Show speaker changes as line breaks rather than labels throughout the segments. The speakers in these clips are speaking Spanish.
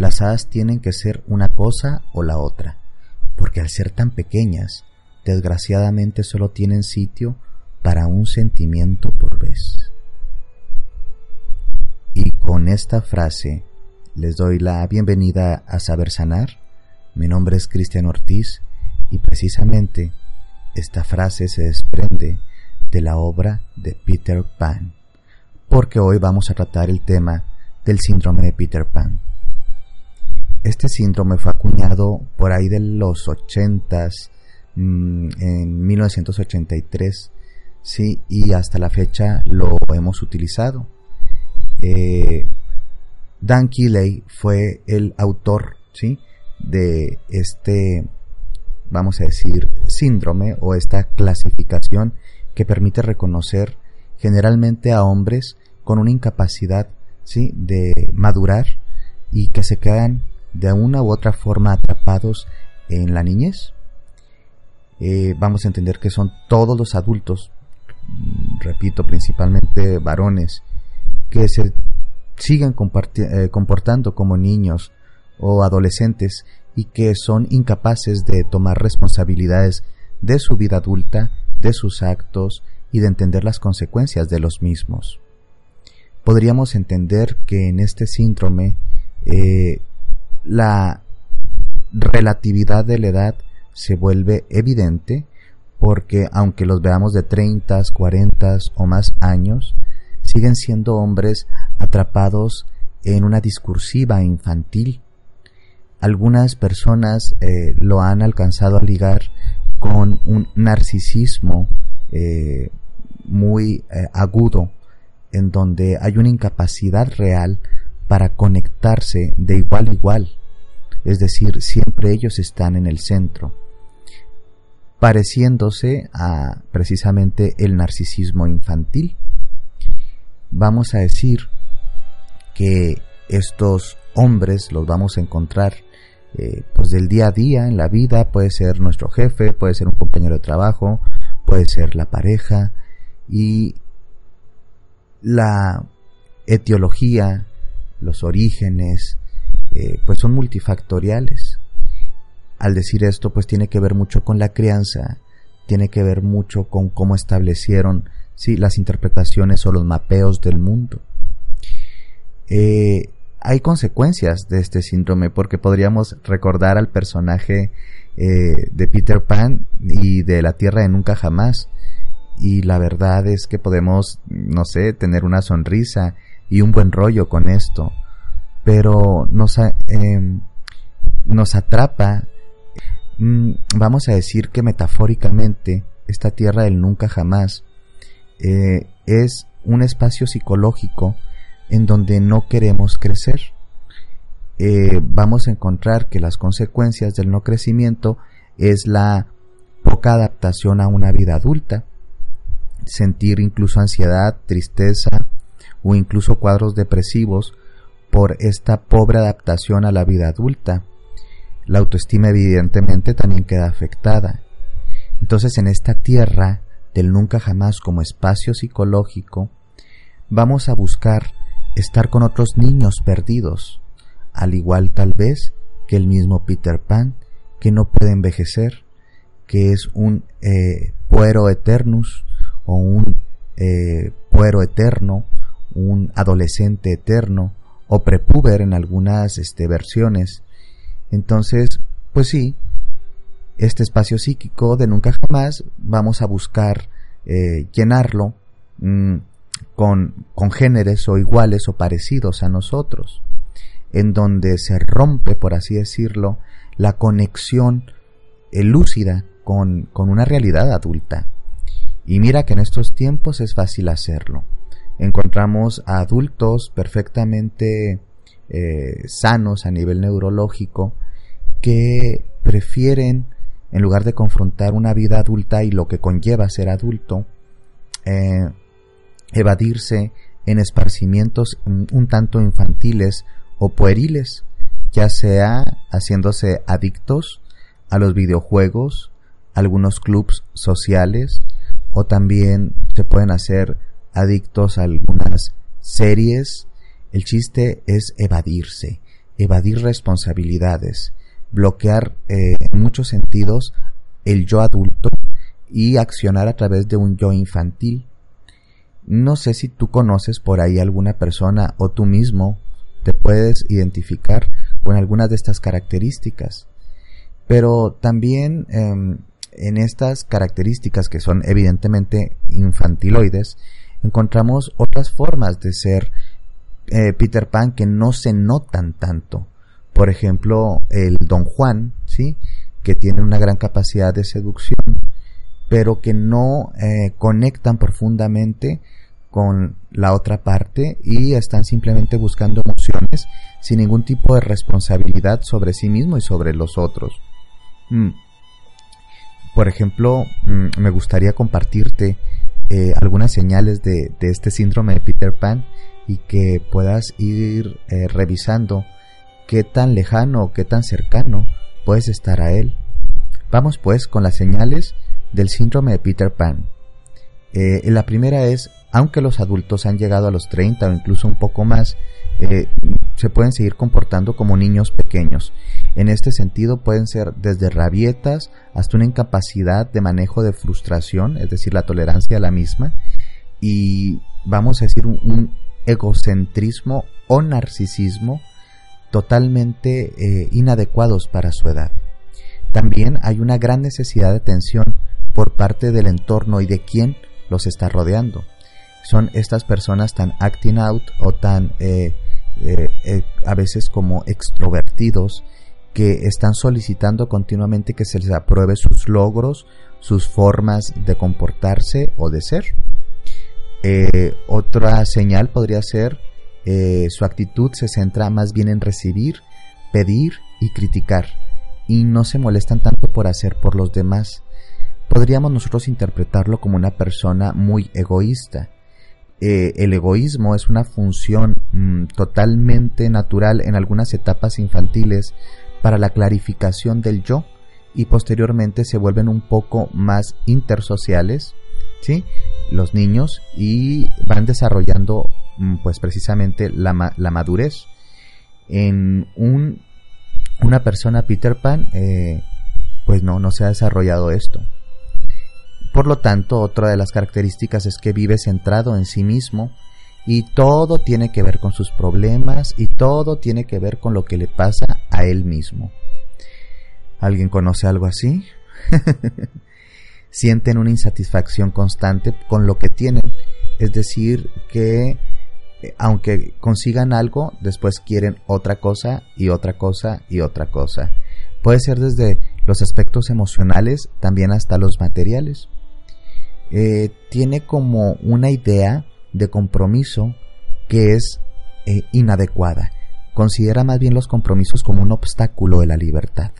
Las hadas tienen que ser una cosa o la otra, porque al ser tan pequeñas, desgraciadamente solo tienen sitio para un sentimiento por vez. Y con esta frase les doy la bienvenida a Saber Sanar. Mi nombre es Cristian Ortiz y precisamente esta frase se desprende de la obra de Peter Pan, porque hoy vamos a tratar el tema del síndrome de Peter Pan. Este síndrome fue acuñado por ahí de los ochentas, mm, en 1983, sí, y hasta la fecha lo hemos utilizado. Eh, Dan Keeley fue el autor, sí, de este, vamos a decir, síndrome o esta clasificación que permite reconocer generalmente a hombres con una incapacidad, sí, de madurar y que se quedan de una u otra forma atrapados en la niñez. Eh, vamos a entender que son todos los adultos, mm, repito, principalmente varones, que se siguen eh, comportando como niños o adolescentes y que son incapaces de tomar responsabilidades de su vida adulta, de sus actos y de entender las consecuencias de los mismos. Podríamos entender que en este síndrome eh, la relatividad de la edad se vuelve evidente porque aunque los veamos de 30, 40 o más años, siguen siendo hombres atrapados en una discursiva infantil. Algunas personas eh, lo han alcanzado a ligar con un narcisismo eh, muy eh, agudo, en donde hay una incapacidad real para conectarse de igual a igual, es decir, siempre ellos están en el centro, pareciéndose a precisamente el narcisismo infantil. Vamos a decir que estos hombres los vamos a encontrar eh, pues del día a día en la vida, puede ser nuestro jefe, puede ser un compañero de trabajo, puede ser la pareja. Y la etiología los orígenes, eh, pues son multifactoriales. Al decir esto, pues tiene que ver mucho con la crianza, tiene que ver mucho con cómo establecieron sí, las interpretaciones o los mapeos del mundo. Eh, hay consecuencias de este síndrome porque podríamos recordar al personaje eh, de Peter Pan y de la Tierra de Nunca Jamás. Y la verdad es que podemos, no sé, tener una sonrisa y un buen rollo con esto, pero nos, em, nos atrapa, mm, vamos a decir que metafóricamente, esta tierra del nunca jamás eh, es un espacio psicológico en donde no queremos crecer. Eh, vamos a encontrar que las consecuencias del no crecimiento es la poca adaptación a una vida adulta, sentir incluso ansiedad, tristeza, o incluso cuadros depresivos por esta pobre adaptación a la vida adulta. La autoestima evidentemente también queda afectada. Entonces en esta tierra del nunca jamás como espacio psicológico, vamos a buscar estar con otros niños perdidos, al igual tal vez que el mismo Peter Pan, que no puede envejecer, que es un eh, puero eternus o un eh, puero eterno un adolescente eterno o prepuber en algunas este, versiones. Entonces, pues sí, este espacio psíquico de nunca jamás vamos a buscar eh, llenarlo mm, con congéneres o iguales o parecidos a nosotros, en donde se rompe, por así decirlo, la conexión eh, lúcida con, con una realidad adulta. Y mira que en estos tiempos es fácil hacerlo. Encontramos a adultos perfectamente eh, sanos a nivel neurológico que prefieren, en lugar de confrontar una vida adulta y lo que conlleva ser adulto, eh, evadirse en esparcimientos un tanto infantiles o pueriles, ya sea haciéndose adictos a los videojuegos, algunos clubs sociales, o también se pueden hacer adictos a algunas series el chiste es evadirse, evadir responsabilidades, bloquear eh, en muchos sentidos el yo adulto y accionar a través de un yo infantil. No sé si tú conoces por ahí alguna persona o tú mismo te puedes identificar con algunas de estas características. Pero también em, en estas características que son evidentemente infantiloides, encontramos otras formas de ser eh, Peter Pan que no se notan tanto. Por ejemplo, el Don Juan, ¿sí? que tiene una gran capacidad de seducción, pero que no eh, conectan profundamente con la otra parte y están simplemente buscando emociones sin ningún tipo de responsabilidad sobre sí mismo y sobre los otros. Mm. Por ejemplo, mm, me gustaría compartirte eh, algunas señales de, este síndrome de Peter Pan y que puedas ir eh, revisando qué tan lejano o qué tan cercano puedes estar a él. Vamos pues con las señales del síndrome de Peter Pan. Eh, la primera es, aunque los adultos han llegado a los 30 o incluso un poco más, eh, se pueden seguir comportando como niños pequeños. En este sentido pueden ser desde rabietas hasta una incapacidad de manejo de frustración, es decir, la tolerancia a la misma, y vamos a decir un, egocentrismo o narcisismo totalmente eh, inadecuados para su edad. También hay una gran necesidad de atención por parte del entorno y de quien los está rodeando. Son estas personas tan acting out o tan eh, eh, a veces como extrovertidos que están solicitando continuamente que se les apruebe sus logros, sus formas de comportarse o de ser. Eh, otra señal podría ser eh, su actitud se centra más bien en recibir, pedir y criticar, y no se molestan tanto por hacer por los demás. Podríamos nosotros interpretarlo como una persona muy egoísta. Eh, el egoísmo es una función mm, totalmente natural en algunas etapas infantiles para la clarificación del yo y posteriormente se vuelven un poco más intersociales ¿sí? los niños y van desarrollando mm, pues precisamente la, la madurez. En un, una persona Peter Pan eh, pues no, no se ha desarrollado esto. Por lo tanto, otra de las características es que vive centrado en sí mismo y todo tiene que ver con sus problemas y todo tiene que ver con lo que le pasa a él mismo. ¿Alguien conoce algo así? sienten una insatisfacción constante con lo que tienen. Es decir, que eh, aunque consigan algo, después quieren otra cosa y otra cosa y otra cosa. Puede ser desde los aspectos emocionales, también hasta los materiales. Eh, tiene como una idea de compromiso que es eh, inadecuada. Considera más bien los compromisos como un obstáculo de la libertad.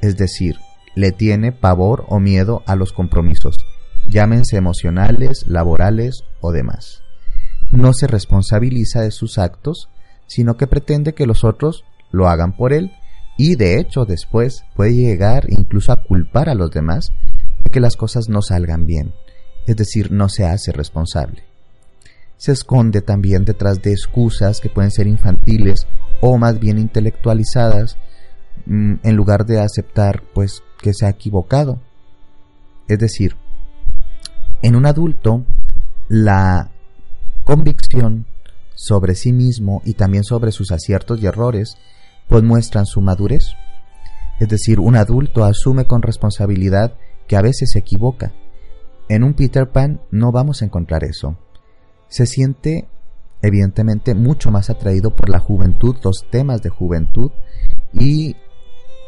Es decir, le tiene pavor o miedo a los compromisos, llámense emocionales, laborales o demás. No se responsabiliza de sus actos, sino que pretende que los otros lo hagan por él y de hecho después puede llegar incluso a culpar a los demás de que las cosas no salgan bien, es decir, no se hace responsable. Se esconde también detrás de excusas que pueden ser infantiles o más bien intelectualizadas mm, en lugar de aceptar pues que se ha equivocado. Es decir, en un adulto, la convicción sobre sí mismo y también sobre sus aciertos y errores, pues muestran su madurez. Es decir, un adulto asume con responsabilidad que a veces se equivoca. En un Peter Pan no vamos a encontrar eso. Se siente evidentemente mucho más atraído por la juventud, los temas de juventud y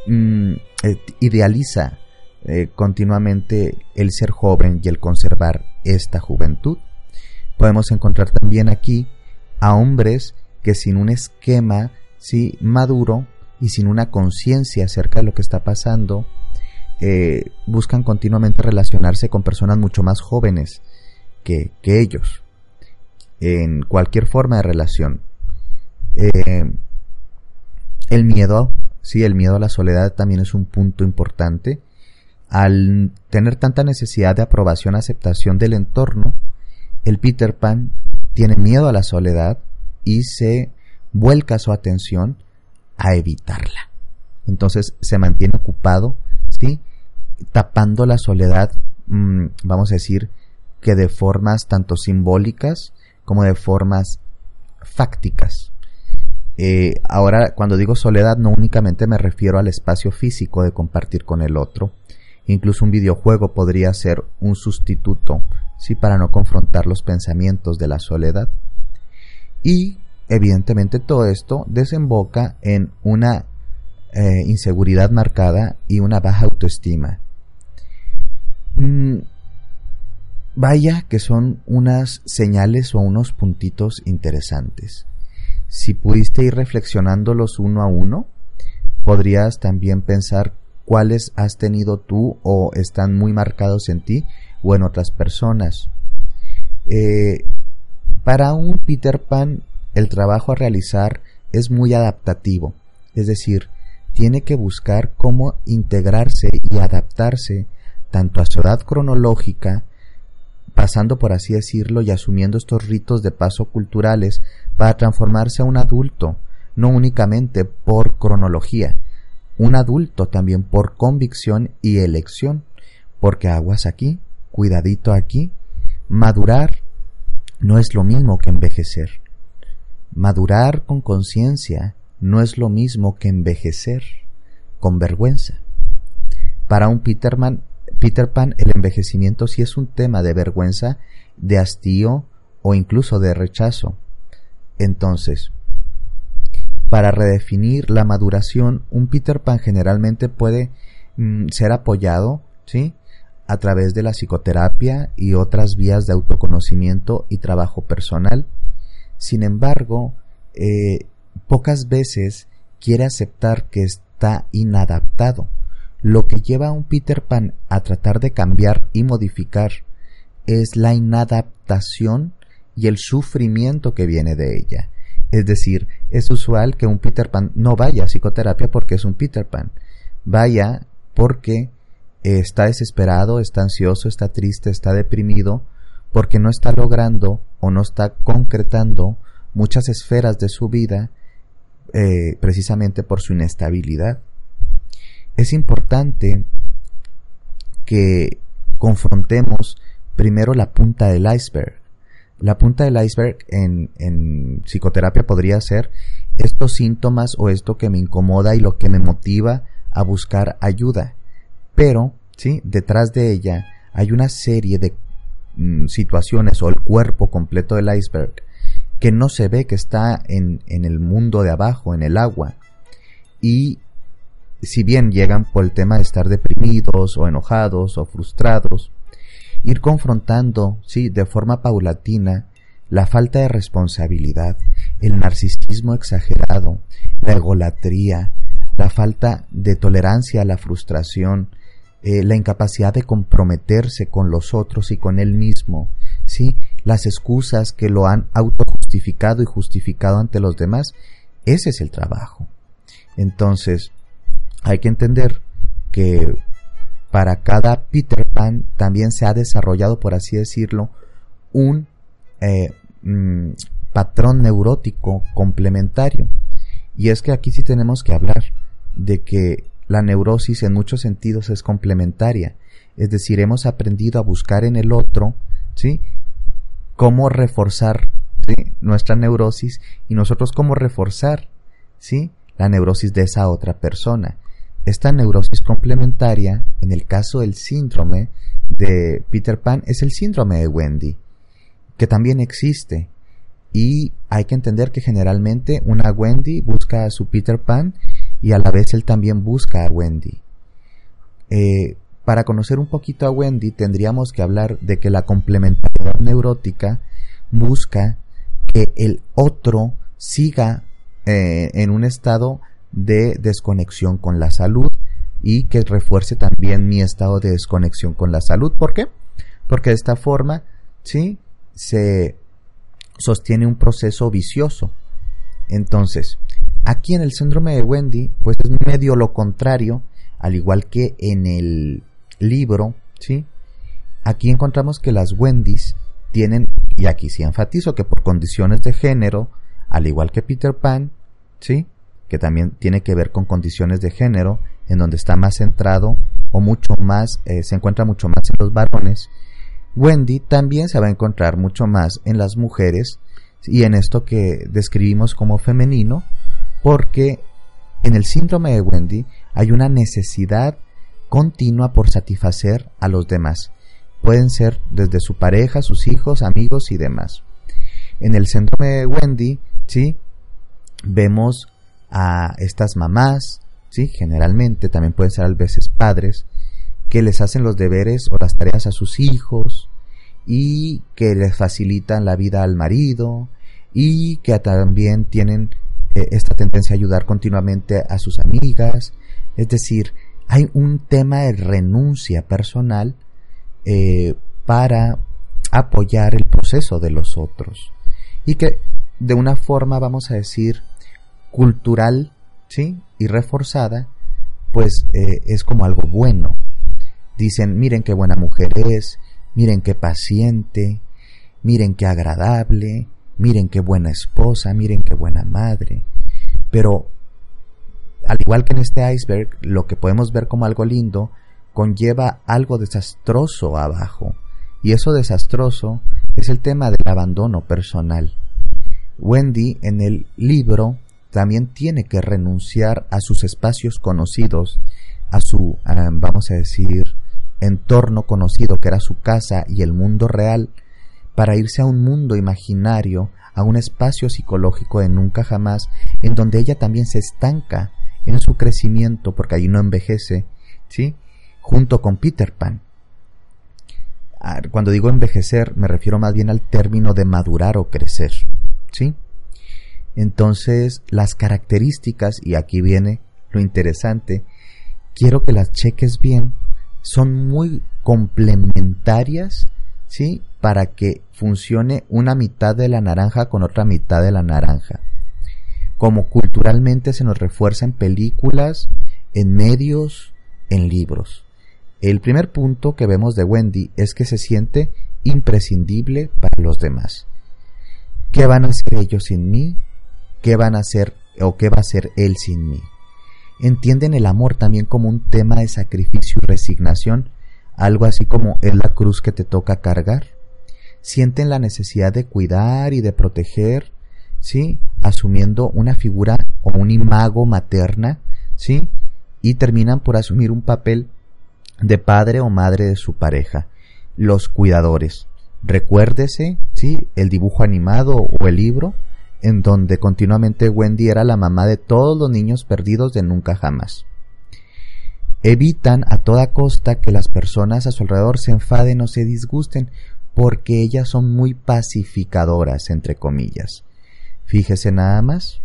mm, eh, idealiza eh, continuamente el ser joven y el conservar esta juventud. Podemos encontrar también aquí a hombres que sin un esquema sí maduro y sin una conciencia acerca de lo que está pasando, eh, buscan continuamente relacionarse con personas mucho más jóvenes que, ellos, en cualquier forma de relación. Eh, el miedo, sí, el miedo a la soledad también es un punto importante. Al tener tanta necesidad de aprobación, aceptación del entorno, el Peter Pan tiene miedo a la soledad y se vuelca su atención a evitarla. Entonces se mantiene ocupado, ¿sí? Tapando la soledad, mm, vamos a decir, que de formas tanto simbólicas como de formas fácticas. Eh, ahora, cuando digo soledad, no únicamente me refiero al espacio físico de compartir con el otro. Incluso un videojuego podría ser un sustituto, sí, para no confrontar los pensamientos de la soledad. Y evidentemente todo esto desemboca en una eh, inseguridad marcada y una baja autoestima. Mm, vaya que son unas señales o unos puntitos interesantes. Si pudiste ir reflexionándolos uno a uno, podrías también pensar cuáles has tenido tú o están muy marcados en ti o en otras personas. Eh, para un Peter Pan el trabajo a realizar es muy adaptativo, es decir, tiene que buscar cómo integrarse y adaptarse tanto a su edad cronológica, pasando por así decirlo y asumiendo estos ritos de paso culturales para transformarse a un adulto, no únicamente por cronología, un adulto también por convicción y elección, porque aguas aquí, cuidadito aquí, madurar no es lo mismo que envejecer. Madurar con conciencia no es lo mismo que envejecer con vergüenza. Para un Peter, Peter Pan el envejecimiento sí es un tema de vergüenza, de hastío o incluso de rechazo. Entonces, para redefinir la maduración, un Peter Pan generalmente puede mm, ser apoyado, ¿sí? a través de la psicoterapia y otras vías de autoconocimiento y trabajo personal sin embargo, eh, pocas veces quiere aceptar que está inadaptado, lo que lleva a un Peter Pan a tratar de cambiar y modificar es la inadaptación y el sufrimiento que viene de ella. Es decir, es usual que un Peter Pan no vaya a psicoterapia porque es un Peter Pan. Vaya porque está desesperado, está ansioso, está triste, está deprimido, porque no está logrando o no está concretando muchas esferas de su vida eh, precisamente por su inestabilidad. Es importante que confrontemos primero la punta del iceberg. La punta del iceberg en, en psicoterapia podría ser estos síntomas o esto que me incomoda y lo que me motiva a buscar ayuda. Pero, ¿sí? Detrás de ella hay una serie de Mm, situaciones o el cuerpo completo del iceberg que no se ve que está en, en el mundo de abajo, en el agua. Y si bien llegan por el tema de estar deprimidos o enojados o frustrados, ir confrontando, sí, de forma paulatina, la falta de responsabilidad, el narcisismo exagerado, la egolatría, la falta de tolerancia a la frustración, eh, la incapacidad de comprometerse con los otros y con él mismo, ¿sí? las excusas que lo han autojustificado y justificado ante los demás, ese es el trabajo. Entonces, hay que entender que para cada Peter Pan también se ha desarrollado, por así decirlo, un eh, mm, patrón neurótico complementario. Y es que aquí sí tenemos que hablar de que la neurosis en muchos sentidos es complementaria, es decir, hemos aprendido a buscar en el otro, ¿sí? Cómo reforzar nuestra neurosis y nosotros cómo reforzar, ¿sí? La neurosis de esa otra persona. Esta neurosis complementaria, en el caso del síndrome de Peter Pan, es el síndrome de Wendy, que también existe. Y hay que entender que generalmente una Wendy busca a su Peter Pan y a la vez él también busca a Wendy. Eh, para conocer un poquito a Wendy tendríamos que hablar de que la complementariedad neurótica busca que el otro siga eh, en un estado de desconexión con la salud y que refuerce también mi estado de desconexión con la salud. ¿Por qué? Porque de esta forma, ¿sí? Se sostiene un proceso vicioso. Entonces, aquí en el síndrome de Wendy, pues es medio lo contrario, al igual que en el libro, ¿sí? Aquí encontramos que las Wendys tienen, y aquí sí enfatizo que por condiciones de género, al igual que Peter Pan, ¿sí? Que también tiene que ver con condiciones de género, en donde está más centrado o mucho más, eh, se encuentra mucho más en los varones. Wendy también se va a encontrar mucho más en las mujeres y en esto que describimos como femenino, porque en el síndrome de Wendy hay una necesidad continua por satisfacer a los demás. Pueden ser desde su pareja, sus hijos, amigos y demás. En el síndrome de Wendy, ¿sí? Vemos a estas mamás, ¿sí? Generalmente también pueden ser a veces padres, que les hacen los deberes o las tareas a sus hijos y que les facilitan la vida al marido y que también tienen eh, esta tendencia a ayudar continuamente a sus amigas. Es decir, hay un tema de renuncia personal eh, para apoyar el proceso de los otros y que de una forma vamos a decir cultural ¿sí? y reforzada pues eh, es como algo bueno dicen miren qué buena mujer es miren qué paciente miren qué agradable miren qué buena esposa miren qué buena madre pero al igual que en este iceberg, lo que podemos ver como algo lindo conlleva algo desastroso abajo. Y eso desastroso es el tema del abandono personal. Wendy en el libro también tiene que renunciar a sus espacios conocidos, a su, vamos a decir, entorno conocido que era su casa y el mundo real, para irse a un mundo imaginario, a un espacio psicológico de nunca jamás, en donde ella también se estanca en su crecimiento, porque allí no envejece, ¿sí? Junto con Peter Pan. Ah, cuando digo envejecer, me refiero más bien al término de madurar o crecer, ¿sí? Entonces, las características, y aquí viene lo interesante, quiero que las cheques bien, son muy complementarias, ¿sí? Para que funcione una mitad de la naranja con otra mitad de la naranja como culturalmente se nos refuerza en películas, en medios, en libros. El primer punto que vemos de Wendy es que se siente imprescindible para los demás. ¿Qué van a hacer ellos sin mí? ¿Qué van a hacer o qué va a hacer él sin mí? Entienden el amor también como un tema de sacrificio y resignación, algo así como es la cruz que te toca cargar. Sienten la necesidad de cuidar y de proteger, ¿sí? Asumiendo una figura o un imago materna, ¿sí? Y terminan por asumir un papel de padre o madre de su pareja, los cuidadores. Recuérdese, ¿sí? El dibujo animado o el libro, en donde continuamente Wendy era la mamá de todos los niños perdidos de nunca jamás. Evitan a toda costa que las personas a su alrededor se enfaden o se disgusten, porque ellas son muy pacificadoras, entre comillas. Fíjese nada más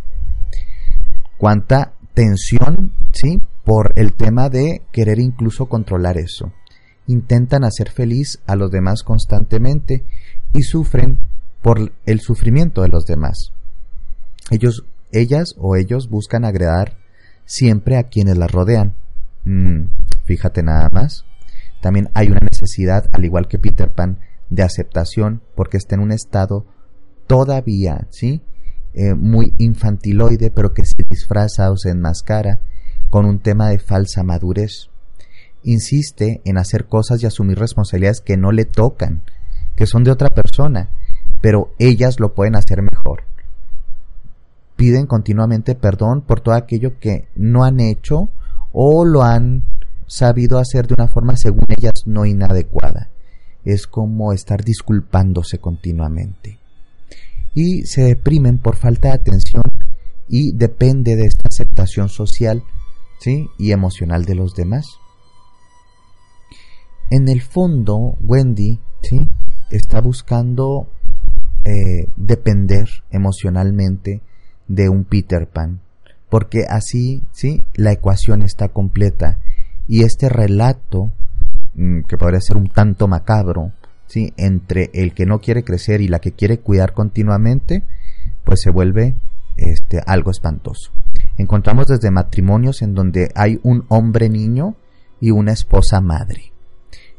cuánta tensión, ¿sí? Por el tema de querer incluso controlar eso. Intentan hacer feliz a los demás constantemente y sufren por el sufrimiento de los demás. Ellos, ellas o ellos buscan agradar siempre a quienes las rodean. Mm, fíjate nada más. También hay una necesidad, al igual que Peter Pan, de aceptación porque está en un estado todavía, ¿sí? Eh, muy infantiloide, pero que se disfraza o se enmascara con un tema de falsa madurez. Insiste en hacer cosas y asumir responsabilidades que no le tocan, que son de otra persona, pero ellas lo pueden hacer mejor. Piden continuamente perdón por todo aquello que no han hecho o lo han sabido hacer de una forma según ellas no inadecuada. Es como estar disculpándose continuamente. Y se deprimen por falta de atención y depende de esta aceptación social ¿sí? y emocional de los demás. En el fondo, Wendy ¿sí? está buscando eh, depender emocionalmente de un Peter Pan, porque así, ¿sí? La ecuación está completa y este relato, mm, que podría ser un tanto macabro, ¿sí? Entre el que no quiere crecer y la que quiere cuidar continuamente, pues se vuelve este, algo espantoso. Encontramos desde matrimonios en donde hay un hombre niño y una esposa madre.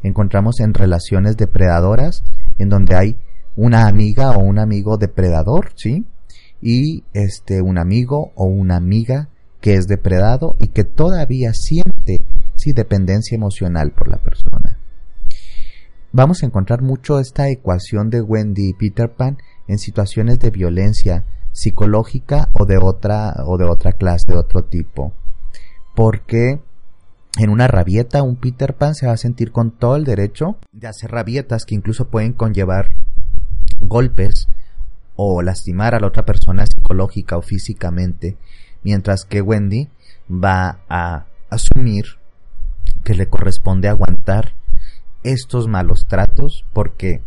Encontramos en relaciones depredadoras en donde hay una amiga o un amigo depredador, ¿sí? Y este un amigo o una amiga que es depredado y que todavía siente sí dependencia emocional por la persona. Vamos a encontrar mucho esta ecuación de Wendy y Peter Pan en situaciones de violencia psicológica o de otra o de otra clase, de otro tipo. Porque en una rabieta un Peter Pan se va a sentir con todo el derecho de hacer rabietas que incluso pueden conllevar golpes o lastimar a la otra persona psicológica o físicamente, mientras que Wendy va a asumir que le corresponde aguantar estos malos tratos porque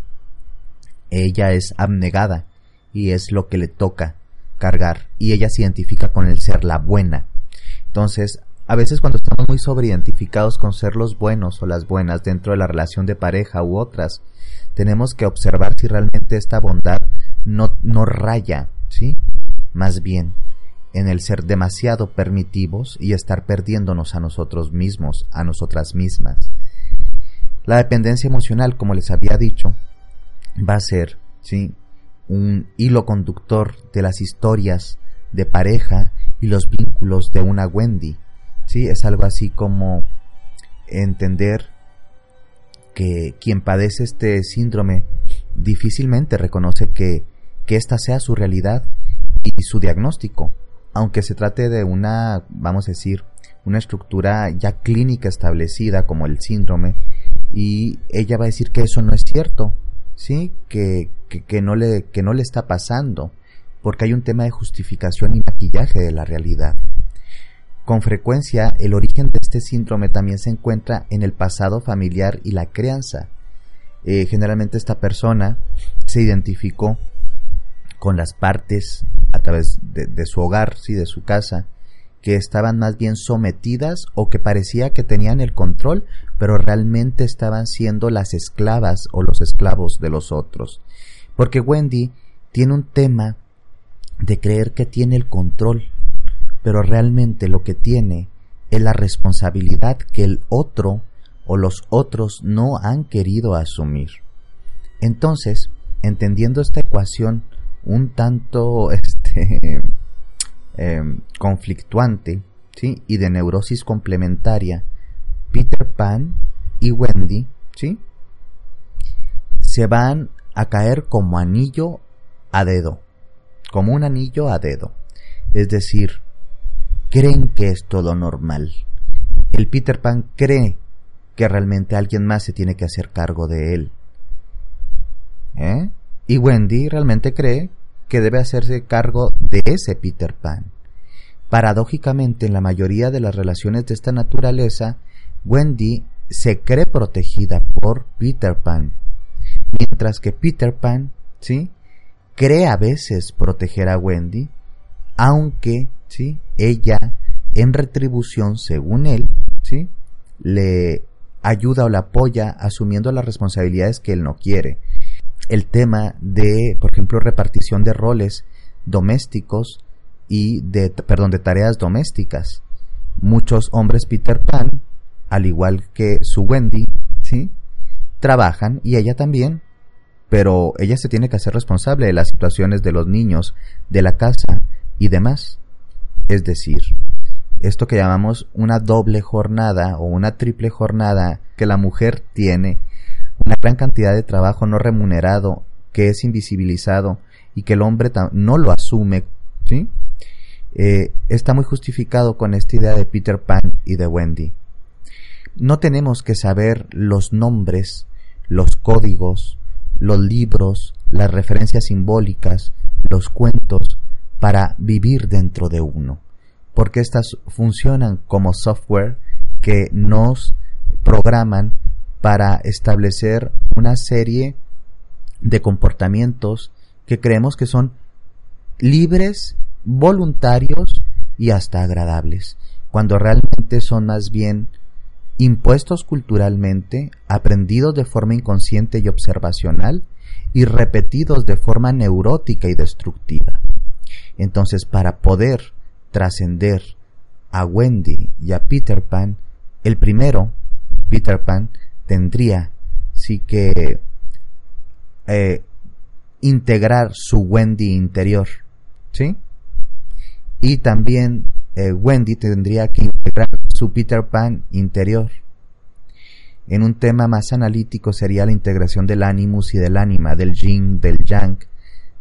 ella es abnegada y es lo que le toca cargar y ella se identifica con el ser la buena. Entonces, a veces cuando estamos muy sobreidentificados con ser los buenos o las buenas dentro de la relación de pareja u otras, tenemos que observar si realmente esta bondad no, no raya, ¿sí? Más bien en el ser demasiado permitivos y estar perdiéndonos a nosotros mismos, a nosotras mismas. La dependencia emocional, como les había dicho, va a ser, ¿sí? un hilo conductor de las historias de pareja y los vínculos de una Wendy. Sí, es algo así como entender que quien padece este síndrome difícilmente reconoce que, que esta sea su realidad y su diagnóstico, aunque se trate de una, vamos a decir, una estructura ya clínica establecida como el síndrome, y ella va a decir que eso no es cierto, ¿sí? Que, que, no le, que no le está pasando, porque hay un tema de justificación y maquillaje de la realidad. Con frecuencia, el origen de este síndrome también se encuentra en el pasado familiar y la crianza. Eh, generalmente esta persona se identificó con las partes a través de, su hogar, sí, de su casa, que estaban más bien sometidas o que parecía que tenían el control, pero realmente estaban siendo las esclavas o los esclavos de los otros. Porque Wendy tiene un tema de creer que tiene el control, pero realmente lo que tiene es la responsabilidad que el otro o los otros no han querido asumir. Entonces, entendiendo esta ecuación un tanto este, em, conflictuante ¿sí? y de neurosis complementaria, Peter Pan y Wendy ¿sí? se van a caer como anillo a dedo, como un anillo a dedo. Es decir, creen que es todo normal. El Peter Pan cree que realmente alguien más se tiene que hacer cargo de él. ¿Eh? Y Wendy realmente cree que debe hacerse cargo de ese Peter Pan. Paradójicamente, en la mayoría de las relaciones de esta naturaleza, Wendy se cree protegida por Peter Pan Mientras que Peter Pan, ¿sí? Cree a veces proteger a Wendy, aunque, ¿sí? Ella, en retribución, según él, ¿sí? Le ayuda o le apoya asumiendo las responsabilidades que él no quiere. El tema de, por ejemplo, repartición de roles domésticos y de, perdón, de tareas domésticas. Muchos hombres Peter Pan, al igual que su Wendy, ¿sí? trabajan y ella también, pero ella se tiene que hacer responsable de las situaciones de los niños, de la casa y demás. Es decir, esto que llamamos una doble jornada o una triple jornada que la mujer tiene, una gran cantidad de trabajo no remunerado que es invisibilizado y que el hombre no lo asume, eh, está muy justificado con esta idea de Peter Pan y de Wendy. No tenemos que saber los nombres, los códigos, los libros, las referencias simbólicas, los cuentos, para vivir dentro de uno, porque estas funcionan como software que nos programan para establecer una serie de comportamientos que creemos que son libres, voluntarios y hasta agradables, cuando realmente son más bien impuestos culturalmente, aprendidos de forma inconsciente y observacional, y repetidos de forma neurótica y destructiva. Entonces, para poder trascender a Wendy y a Peter Pan, el primero, Peter Pan, tendría sí que eh, integrar su Wendy interior, ¿sí? Y también eh, Wendy tendría que integrar su Peter Pan interior. En un tema más analítico sería la integración del animus y del ánima, del yin, del yang,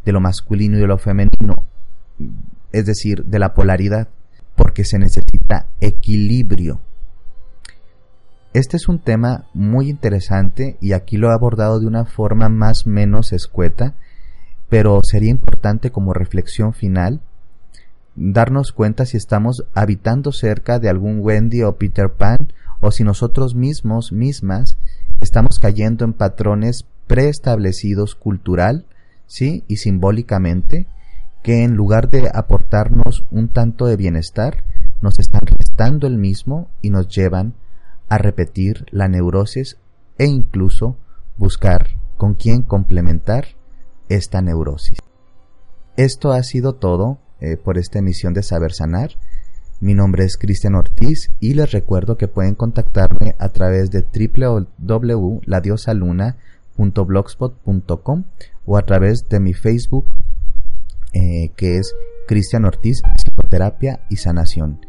de lo masculino y de lo femenino, es decir, de la polaridad, porque se necesita equilibrio. Este es un tema muy interesante y aquí lo he abordado de una forma más menos escueta, pero sería importante como reflexión final darnos cuenta si estamos habitando cerca de algún Wendy o Peter Pan o si nosotros mismos, mismas, estamos cayendo en patrones preestablecidos cultural, ¿sí? y simbólicamente, que en lugar de aportarnos un tanto de bienestar, nos están restando el mismo y nos llevan a repetir la neurosis e incluso buscar con quién complementar esta neurosis. Esto ha sido todo eh, por esta emisión de Saber Sanar. Mi nombre es Cristian Ortiz y les recuerdo que pueden contactarme a través de www.ladiosaluna.blogspot.com o a través de mi Facebook eh, que es Cristian Ortiz Psicoterapia y Sanación.